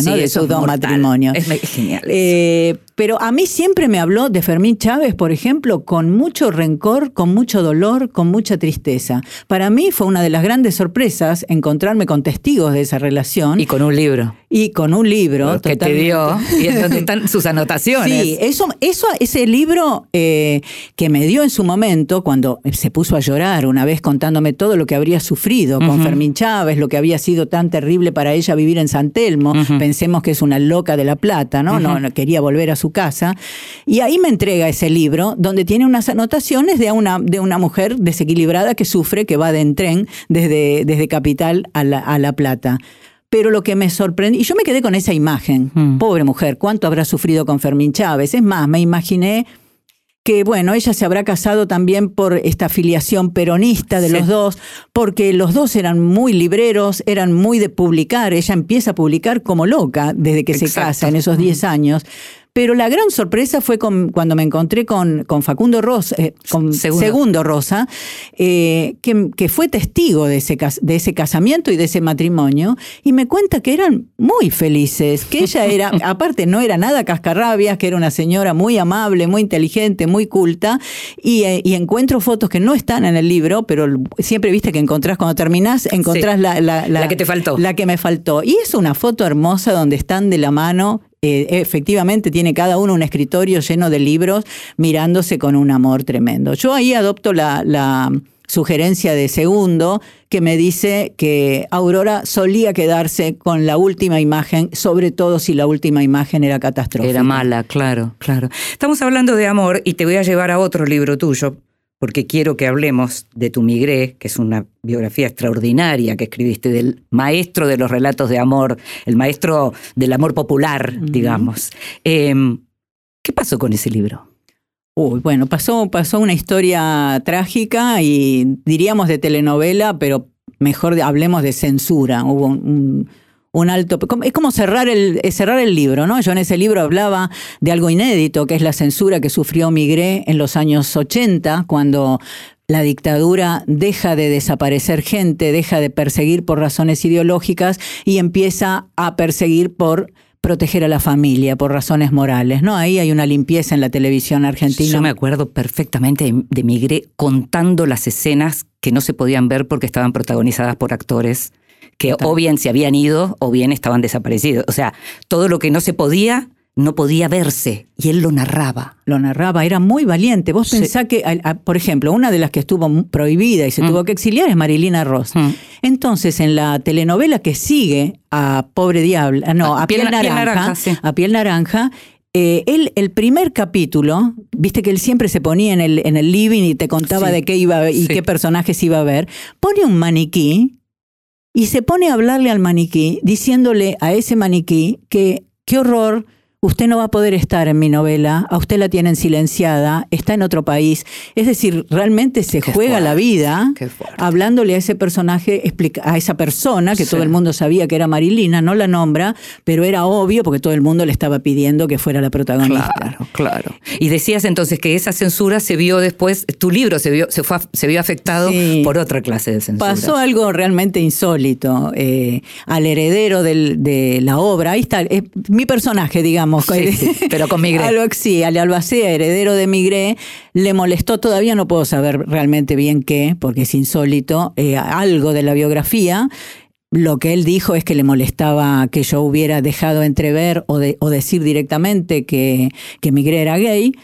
Speaker 5: ¿no? de esos dos matrimonios.
Speaker 2: Es genial.
Speaker 5: Eh, pero a mí siempre me habló de Fermín Chávez, por ejemplo, con mucho rencor, con mucho dolor, con mucha tristeza. Para mí fue una de las grandes sorpresas encontrarme con testigos de esa relación.
Speaker 2: Y con un libro.
Speaker 5: Y con un libro.
Speaker 2: Que te dio. Y en donde están sus anotaciones.
Speaker 5: Sí, eso, eso ese libro eh, que me dio en su momento, cuando se puso a llorar una vez contándome todo lo que habría sufrido con Fermín Chávez, lo que había sido tan terrible para ella vivir en San Telmo. Pensemos que es una loca de la plata, ¿no? no, no quería volver a su casa, y ahí me entrega ese libro donde tiene unas anotaciones de una, de una mujer desequilibrada que sufre, que va de en tren desde, desde Capital a La, a la Plata. Pero lo que me sorprendió, y yo me quedé con esa imagen, hmm. pobre mujer, ¿cuánto habrá sufrido con Fermín Chávez? Es más, me imaginé que bueno, ella se habrá casado también por esta filiación peronista de los dos, porque los dos eran muy libreros, eran muy de publicar, ella empieza a publicar como loca desde que se casa en esos 10 años. Pero la gran sorpresa fue cuando me encontré con, con Facundo Rosa, eh, con Segundo, Rosa, eh, que, fue testigo de ese, de ese casamiento y de ese matrimonio, y me cuenta que eran muy felices, que ella era, aparte no era nada cascarrabias, que era una señora muy amable, muy inteligente, muy culta, y, eh, encuentro fotos que no están en el libro, pero siempre viste que encontrás cuando terminás, encontrás la,
Speaker 2: la, que te faltó.
Speaker 5: La que me faltó. Y es una foto hermosa donde están de la mano eh, efectivamente tiene cada uno un escritorio lleno de libros mirándose con un amor tremendo. Yo ahí adopto la, la, sugerencia de segundo que me dice que Aurora solía quedarse con la última imagen, sobre todo si la última imagen era catastrófica.
Speaker 2: Era mala, claro, claro. Estamos hablando de amor y te voy a llevar a otro libro tuyo, porque quiero que hablemos de Tu Migré, que es una biografía extraordinaria que escribiste del maestro de los relatos de amor, el maestro del amor popular, digamos. Em, ¿Qué pasó con ese libro?
Speaker 5: Uy, bueno, pasó, pasó una historia trágica y diríamos de telenovela, pero mejor hablemos de censura. Hubo un, un alto. Es como cerrar el, cerrar el libro, ¿no? Yo en ese libro hablaba de algo inédito, que es la censura que sufrió Migré en los años 80, cuando la dictadura deja de desaparecer gente, deja de perseguir por razones ideológicas y empieza a perseguir por proteger a la familia por razones morales, ¿no? Ahí hay una limpieza en la televisión argentina.
Speaker 2: Yo me acuerdo perfectamente de Migré contando las escenas que no se podían ver porque estaban protagonizadas por actores que o bien se habían ido o bien estaban desaparecidos. O sea, todo lo que no se podía no podía verse y él lo narraba.
Speaker 5: Lo narraba, era muy valiente. Vos pensás que, por ejemplo, una de las que estuvo prohibida y se mm. tuvo que exiliar es Marilina Ross. Mm. Entonces, en la telenovela que sigue a Pobre Diablo, no, a, Piel, Naranja, a Piel Naranja, eh, él, el primer capítulo, viste que él siempre se ponía en el, en el living y te contaba de qué iba y qué personajes iba a ver, pone un maniquí y se pone a hablarle al maniquí, diciéndole a ese maniquí que qué horror, usted no va a poder estar en mi novela, a usted la tienen silenciada, está en otro país. Es decir, realmente se juega la vida hablándole a ese personaje, a esa persona que todo el mundo sabía que era Marilina, no la nombra, pero era obvio porque todo el mundo le estaba pidiendo que fuera la protagonista.
Speaker 2: Claro, claro. Y decías entonces que esa censura se vio después, tu libro se vio, se fue, se vio afectado por otra clase de censura.
Speaker 5: Pasó algo realmente insólito. Eh, al heredero de la obra, ahí está, mi personaje, digamos,
Speaker 2: pero con Migré.
Speaker 5: sí, al Albacea, heredero de Migré, le molestó, todavía no puedo saber realmente bien qué, porque es insólito, eh, algo de la biografía. Lo que él dijo es que le molestaba que yo hubiera dejado entrever o, o decir directamente que, que Migré era gay.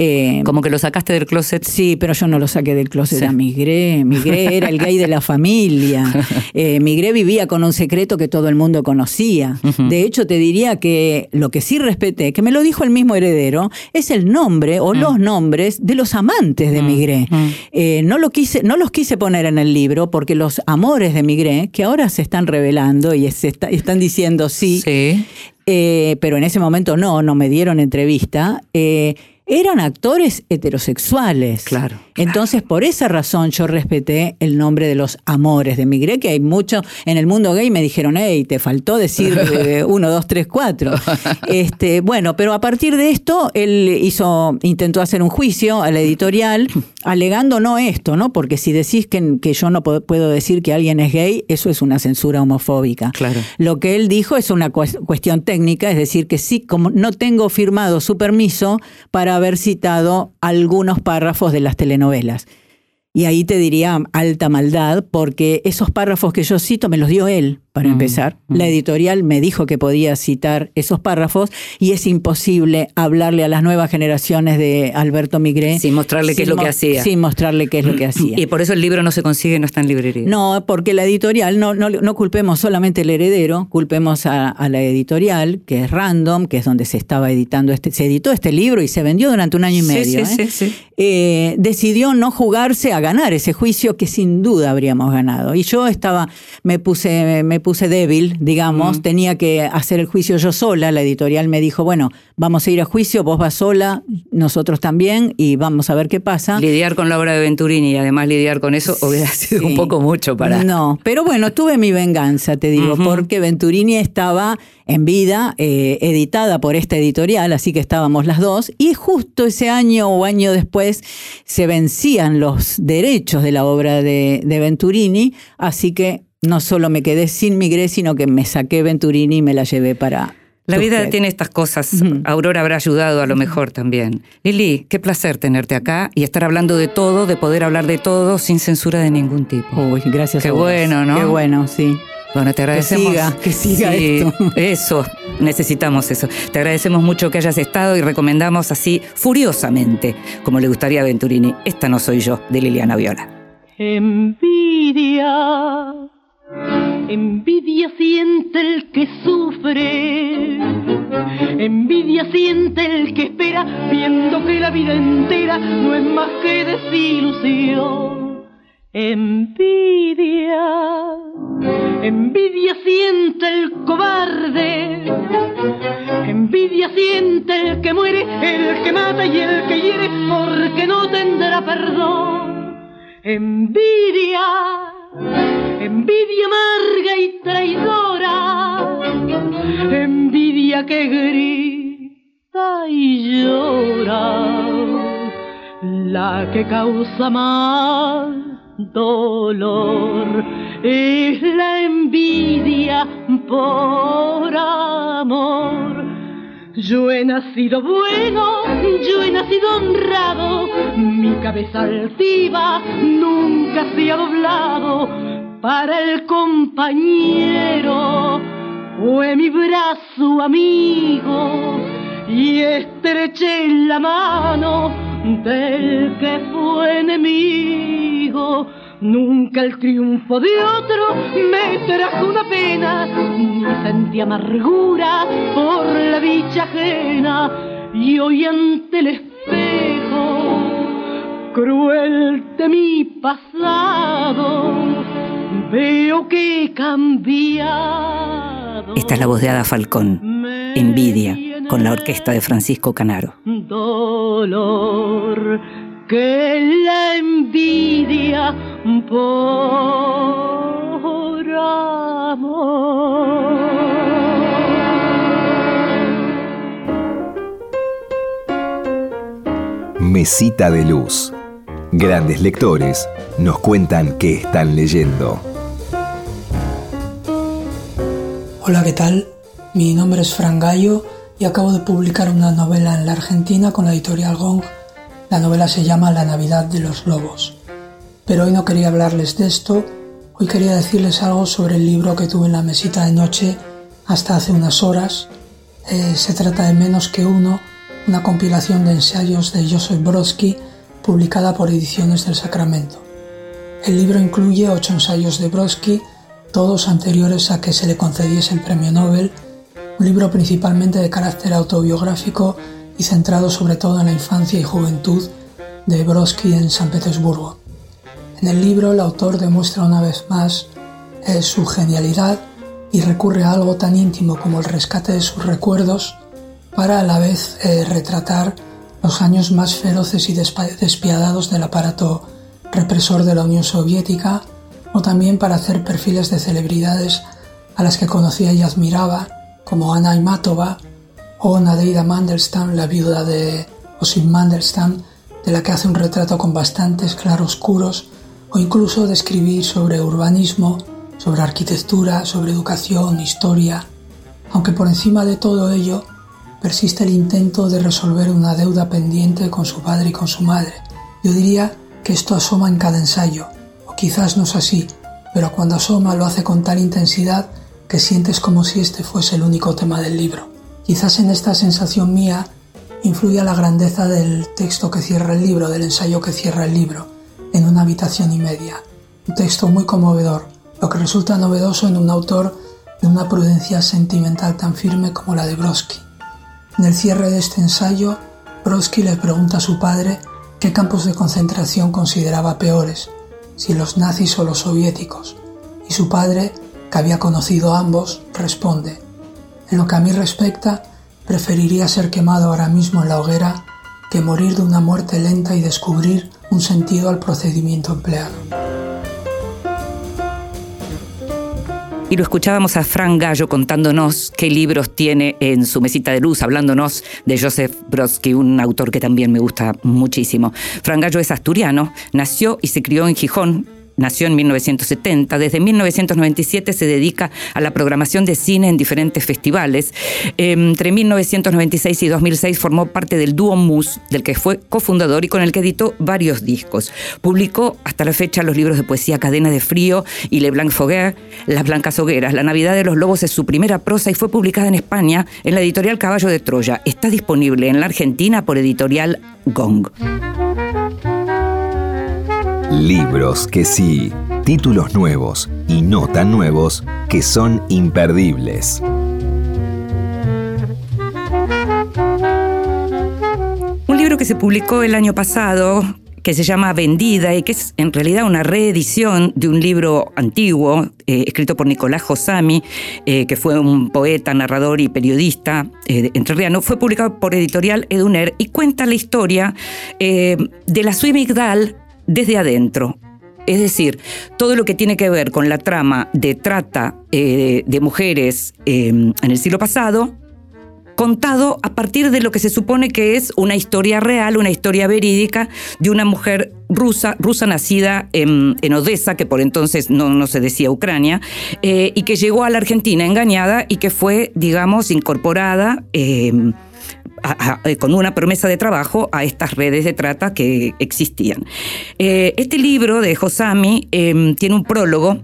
Speaker 2: Eh, Como que lo sacaste del closet.
Speaker 5: Sí, pero yo no lo saqué del closet, a Migré. Migré era el gay de la familia. Eh, Migré vivía con un secreto que todo el mundo conocía. De hecho, te diría que lo que sí respeté, que me lo dijo el mismo heredero, es el nombre o mm. los nombres de los amantes de mm, Migré. Mm. Eh, no, lo quise, no los quise poner en el libro porque los amores de Migré, que ahora se están revelando y se están diciendo sí, sí. pero en ese momento no, no me dieron entrevista eran actores heterosexuales.
Speaker 2: Claro.
Speaker 5: Entonces, por esa razón yo respeté el nombre de los amores de Migré, que hay mucho en el mundo gay me dijeron, hey, te faltó decir eh, uno, dos, tres, cuatro. Este, bueno, pero a partir de esto, él hizo, intentó hacer un juicio a la editorial, alegando no esto, ¿no? Porque si decís que, que yo no puedo decir que alguien es gay, eso es una censura homofóbica.
Speaker 2: Claro.
Speaker 5: Lo que él dijo es una cuestión técnica, es decir, que sí, como no tengo firmado su permiso para haber citado algunos párrafos de las telenovelas. Y ahí te diría alta maldad, porque esos párrafos que yo cito me los dio él para mm, empezar. Mm. La editorial me dijo que podía citar esos párrafos y es imposible hablarle a las nuevas generaciones de Alberto Migré.
Speaker 2: Sin mostrarle qué es lo que hacía.
Speaker 5: Sin mostrarle qué es lo que hacía.
Speaker 2: Y por eso el libro no se consigue, no está en librería.
Speaker 5: No, porque la editorial, no, no, no culpemos solamente al heredero, culpemos a, la editorial, que es Random, que es donde se estaba editando este, se editó este libro y se vendió durante un año y medio.
Speaker 2: Sí, sí,
Speaker 5: ¿eh? Eh, decidió no jugarse a ganar ese juicio que sin duda habríamos ganado. Y yo estaba, me puse, me puse puse débil, digamos, tenía que hacer el juicio yo sola. La editorial me dijo, bueno, vamos a ir a juicio, vos vas sola, nosotros también, y vamos a ver qué pasa.
Speaker 2: Lidiar con la obra de Venturini y además lidiar con eso hubiera sido un poco mucho para...
Speaker 5: No, pero bueno, tuve mi venganza, te digo, porque Venturini estaba en vida, eh, editada por esta editorial, así que estábamos las dos, y justo ese año o año después se vencían los derechos de la obra de, de Venturini, así que no solo me quedé sin Migré, sino que me saqué Venturini y me la llevé para...
Speaker 2: La vida tiene estas cosas. Aurora habrá ayudado a lo mejor también. Lili, qué placer tenerte acá y estar hablando de todo, de poder hablar de todo sin censura de ningún tipo.
Speaker 5: Uy, gracias.
Speaker 2: Qué
Speaker 5: a
Speaker 2: vos. bueno, ¿no?
Speaker 5: Qué bueno, sí.
Speaker 2: Bueno, te agradecemos.
Speaker 5: Que siga, que siga esto.
Speaker 2: Eso, necesitamos eso. Te agradecemos mucho que hayas estado y recomendamos así, furiosamente, como le gustaría a Venturini, Esta no soy yo, de Liliana Viola.
Speaker 7: Envidia Envidia siente el que sufre, envidia siente el que espera, viendo que la vida entera no es más que desilusión. Envidia, envidia siente el cobarde, envidia siente el que muere, el que mata y el que hiere, porque no tendrá perdón. Envidia envidia amarga y traidora, envidia que grita y llora, la que causa más dolor es la envidia por amor. Yo he nacido bueno, yo he nacido honrado, mi cabeza altiva nunca se ha doblado para el compañero fue mi brazo amigo y estreché la mano del que fue enemigo. Nunca el triunfo de otro me trajo una pena, ni sentí amargura por la dicha ajena. Y hoy ante el espejo, cruel de mi pasado, Veo que he cambiado.
Speaker 2: Esta es la voz de Ada Falcón. Envidia, con la orquesta de Francisco Canaro.
Speaker 7: Dolor que la envidia por amor.
Speaker 3: Mesita de luz. Grandes lectores nos cuentan qué están leyendo.
Speaker 8: Hola, ¿qué tal? Mi nombre es Fran Gallo y acabo de publicar una novela en la Argentina con la editorial Gong. La novela se llama La Navidad de los Lobos. Pero hoy no quería hablarles de esto, hoy quería decirles algo sobre el libro que tuve en la mesita de noche hasta hace unas horas. Eh, se trata de Menos que uno, una compilación de ensayos de Joseph Brodsky publicada por Ediciones del Sacramento. El libro incluye ocho ensayos de Brodsky, todos anteriores a que se le concediese el premio Nobel, un libro principalmente de carácter autobiográfico y centrado sobre todo en la infancia y juventud de Brodsky en San Petersburgo. En el libro el autor demuestra una vez más eh, su genialidad y recurre a algo tan íntimo como el rescate de sus recuerdos para a la vez eh, retratar los años más feroces y despiadados del aparato represor de la Unión Soviética también para hacer perfiles de celebridades a las que conocía y admiraba, como Anna Imatova o Nadeida Mandelstam, la viuda de Osip Mandelstam, de la que hace un retrato con bastantes claroscuros, o incluso describir sobre urbanismo, sobre arquitectura, sobre educación, historia, aunque por encima de todo ello persiste el intento de resolver una deuda pendiente con su padre y con su madre. Yo diría que esto asoma en cada ensayo, quizás no es así, pero cuando asoma lo hace con tal intensidad que sientes como si este fuese el único tema del libro. Quizás en esta sensación mía influya la grandeza del texto que cierra el libro, del ensayo que cierra el libro, en una habitación y media. Un texto muy conmovedor, lo que resulta novedoso en un autor de una prudencia sentimental tan firme como la de Brodsky. En el cierre de este ensayo, Brodsky le pregunta a su padre qué campos de concentración consideraba peores, si los nazis o los soviéticos, y su padre, que había conocido a ambos, responde, en lo que a mí respecta, preferiría ser quemado ahora mismo en la hoguera que morir de una muerte lenta y descubrir un sentido al procedimiento empleado.
Speaker 2: Y lo escuchábamos a Fran Gallo contándonos qué libros tiene en su mesita de luz, hablándonos de Joseph Brodsky, un autor que también me gusta muchísimo. Fran Gallo es asturiano, nació y se crió en Gijón, nació en 1970. Desde 1997 se dedica a la programación de cine en diferentes festivales. Entre 1996 y 2006 formó parte del dúo Mus, del que fue cofundador y con el que editó varios discos. Publicó hasta la fecha los libros de poesía Cadena de Frío y Le Blanc Foguer, Las Blancas Hogueras. La Navidad de los Lobos es su primera prosa y fue publicada en España en la editorial Caballo de Troya. Está disponible en la Argentina por editorial Gong.
Speaker 3: Libros que sí, títulos nuevos y no tan nuevos que son imperdibles.
Speaker 2: Un libro que se publicó el año pasado que se llama Vendida y que es en realidad una reedición de un libro antiguo eh, escrito por Nicolás Josami, eh, que fue un poeta, narrador y periodista eh, entrerriano, fue publicado por editorial Eduner y cuenta la historia de la Suimigdal desde adentro. Es decir, todo lo que tiene que ver con la trama de trata eh, de mujeres eh, en el siglo pasado, contado a partir de lo que se supone que es una historia real, una historia verídica de una mujer rusa, rusa nacida en, Odessa, que por entonces no, no se decía Ucrania, eh, y que llegó a la Argentina engañada y que fue, digamos, incorporada eh, con una promesa de trabajo a estas redes de trata que existían. Eh, este libro de Josami em, tiene un prólogo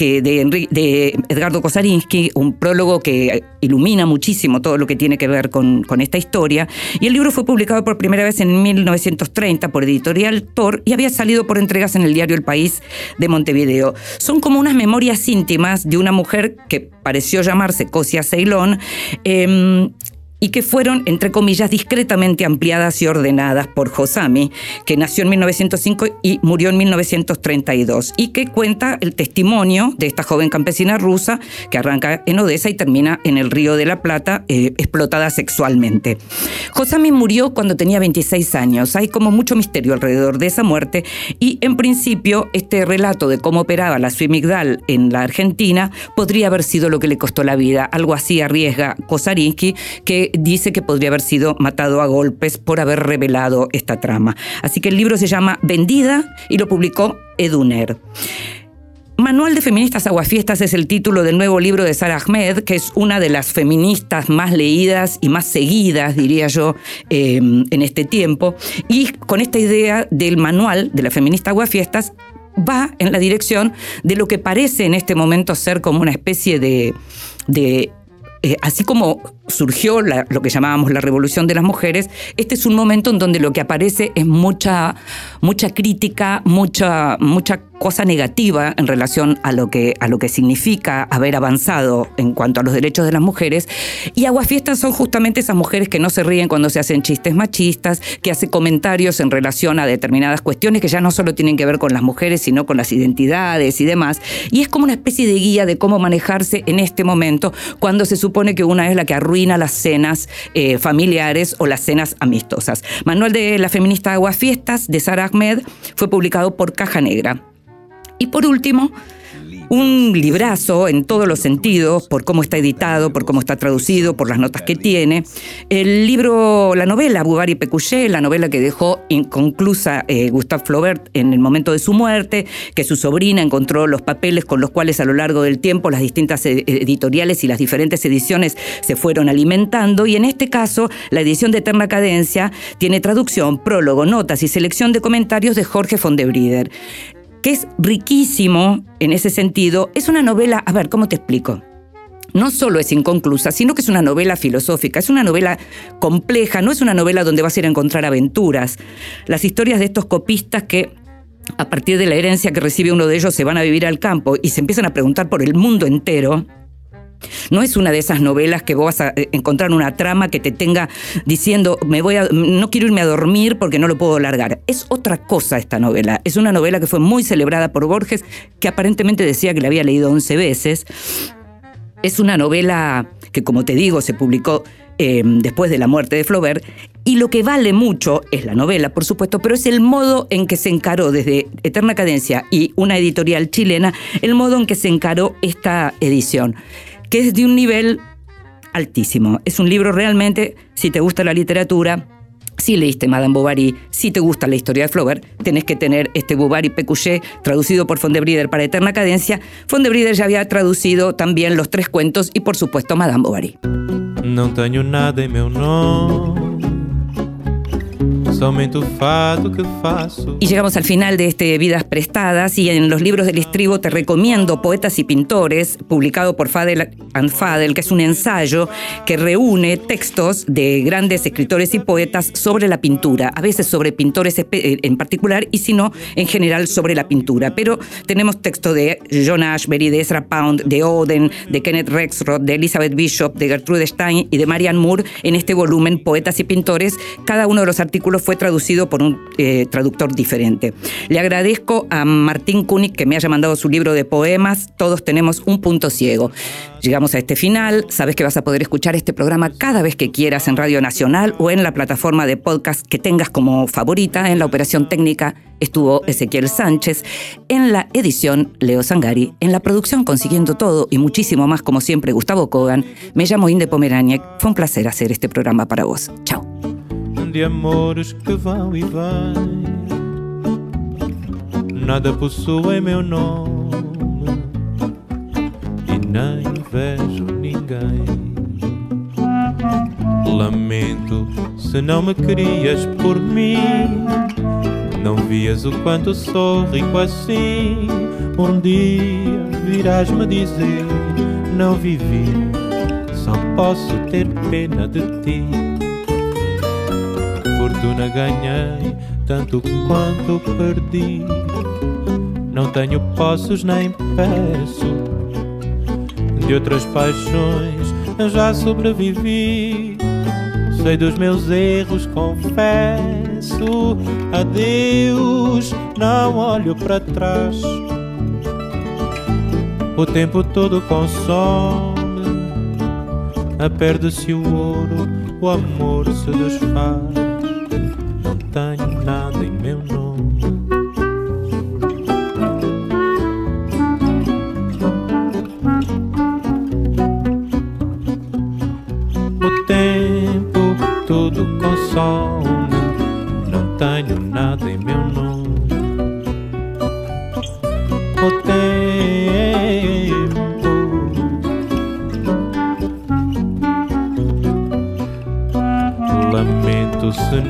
Speaker 2: que de, Edgardo Kosarinsky, un prólogo que ilumina muchísimo todo lo que tiene que ver con, con, esta historia. Y el libro fue publicado por primera vez en 1930 por Editorial Tor y había salido por entregas en el diario El País de Montevideo. Son como unas memorias íntimas de una mujer que pareció llamarse Cosia Ceilón. Em, y que fueron, entre comillas, discretamente ampliadas y ordenadas por Josami, que nació en 1905 y murió en 1932, y que cuenta el testimonio de esta joven campesina rusa que arranca en Odessa y termina en el Río de la Plata, eh, explotada sexualmente. Josami murió cuando tenía 26 años. Hay como mucho misterio alrededor de esa muerte y en principio este relato de cómo operaba la Suimigdal en la Argentina podría haber sido lo que le costó la vida. Algo así arriesga Kosarinsky, que dice que podría haber sido matado a golpes por haber revelado esta trama. Así que el libro se llama Vendida y lo publicó Eduner. Manual de Feministas Aguafiestas es el título del nuevo libro de Sara Ahmed, que es una de las feministas más leídas y más seguidas, diría yo, em, en este tiempo. Y con esta idea del manual de la feminista Aguafiestas, va en la dirección de lo que parece en este momento ser como una especie de, de eh, así como surgió lo que llamábamos la revolución de las mujeres, este es un momento en donde lo que aparece es mucha, mucha crítica, mucha, mucha cosa negativa en relación a lo, que, a lo que significa haber avanzado en cuanto a los derechos de las mujeres. Y aguafiestas son justamente esas mujeres que no se ríen cuando se hacen chistes machistas, que hacen comentarios en relación a determinadas cuestiones que ya no solo tienen que ver con las mujeres, sino con las identidades y demás. Y es como una especie de guía de cómo manejarse en este momento cuando se supone que una es la que arruina las cenas eh, familiares o las cenas amistosas. Manual de la feminista Aguafiestas de Sara Ahmed fue publicado por Caja Negra. Y por último, un librazo en todos los sentidos, por cómo está editado, por cómo está traducido, por las notas que tiene. El libro, la novela Bugari Pecuché, la novela que dejó inconclusa eh, Gustave Flaubert en el momento de su muerte, que su sobrina encontró los papeles con los cuales a lo largo del tiempo las distintas editoriales y las diferentes ediciones se fueron alimentando. Y en este caso, la edición de Eterna Cadencia tiene traducción, prólogo, notas y selección de comentarios de Jorge von de Brieder que es riquísimo en ese sentido. Es una novela, a ver, ¿cómo te explico? no solo es inconclusa, sino que es una novela filosófica, es una novela compleja, no es una novela donde vas a ir a encontrar aventuras. Las historias de estos copistas que a partir de la herencia que recibe uno de ellos se van a vivir al campo y se empiezan a preguntar por el mundo entero, No es una de esas novelas que vos vas a eh, encontrar una trama que te tenga diciendo, me voy a, no quiero irme a dormir porque no lo puedo largar. Es otra cosa esta novela. Es una novela que fue muy celebrada por Borges, que aparentemente decía que la había leído 11 veces. Es una novela que, como te digo, se publicó eh, después de la muerte de Flaubert. Y lo que vale mucho es la novela, por supuesto, pero es el modo en que se encaró desde Eterna Cadencia y una editorial chilena, el modo en que se encaró esta edición, que es de un nivel altísimo. Es un libro realmente, si te gusta la literatura, si leíste Madame Bovary, si te gusta la historia de Flaubert, tenés que tener este Bovary Pécuchet traducido por Fondebrider para Eterna Cadencia. Fondebrider ya había traducido también los tres cuentos y por supuesto Madame Bovary.
Speaker 1: Tenho nada nome
Speaker 2: Y llegamos al final de este Vidas Prestadas y en los libros del estribo te recomiendo Poetas y Pintores, publicado por Fadel and Fadel, que es un ensayo que reúne textos de grandes escritores y poetas sobre la pintura, a veces sobre pintores en particular y si no, en general sobre la pintura. Pero tenemos texto de John Ashbery, de Ezra Pound, de Oden, de Kenneth Rexroth, de Elizabeth Bishop, de Gertrude Stein y de Marianne Moore en este volumen Poetas y Pintores. Cada uno de los artículos fue traducido por un eh, traductor diferente. Le agradezco a Martín Kunik que me haya mandado su libro de poemas. Todos tenemos un punto ciego. Llegamos a este final. Sabes que vas a poder escuchar este programa cada vez que quieras en Radio Nacional o en la plataforma de podcast que tengas como favorita. En la operación técnica estuvo Ezequiel Sánchez. En la edición, Leo Sangari. En la producción, consiguiendo todo y muchísimo más, como siempre, Gustavo Kogan. Me llamo Inde Pomeraniec. Fue un placer hacer este programa para vos. Chao.
Speaker 1: De amores que vão e vêm. Nada possui meu nome e nem vejo ninguém. Lamento se não me querias por mim. Não vias o quanto sou rico assim. Um dia virás me dizer: Não vivi, só posso ter pena de ti fortuna ganhei, tanto quanto perdi. Não tenho posses nem peço, de outras paixões já sobrevivi. Sei dos meus erros, confesso. Adeus, não olho para trás. O tempo todo consome, perde-se o ouro, o amor se desfaz tenho nada em meu nome. O tempo tudo consome, não tenho nada em meu nome. O tempo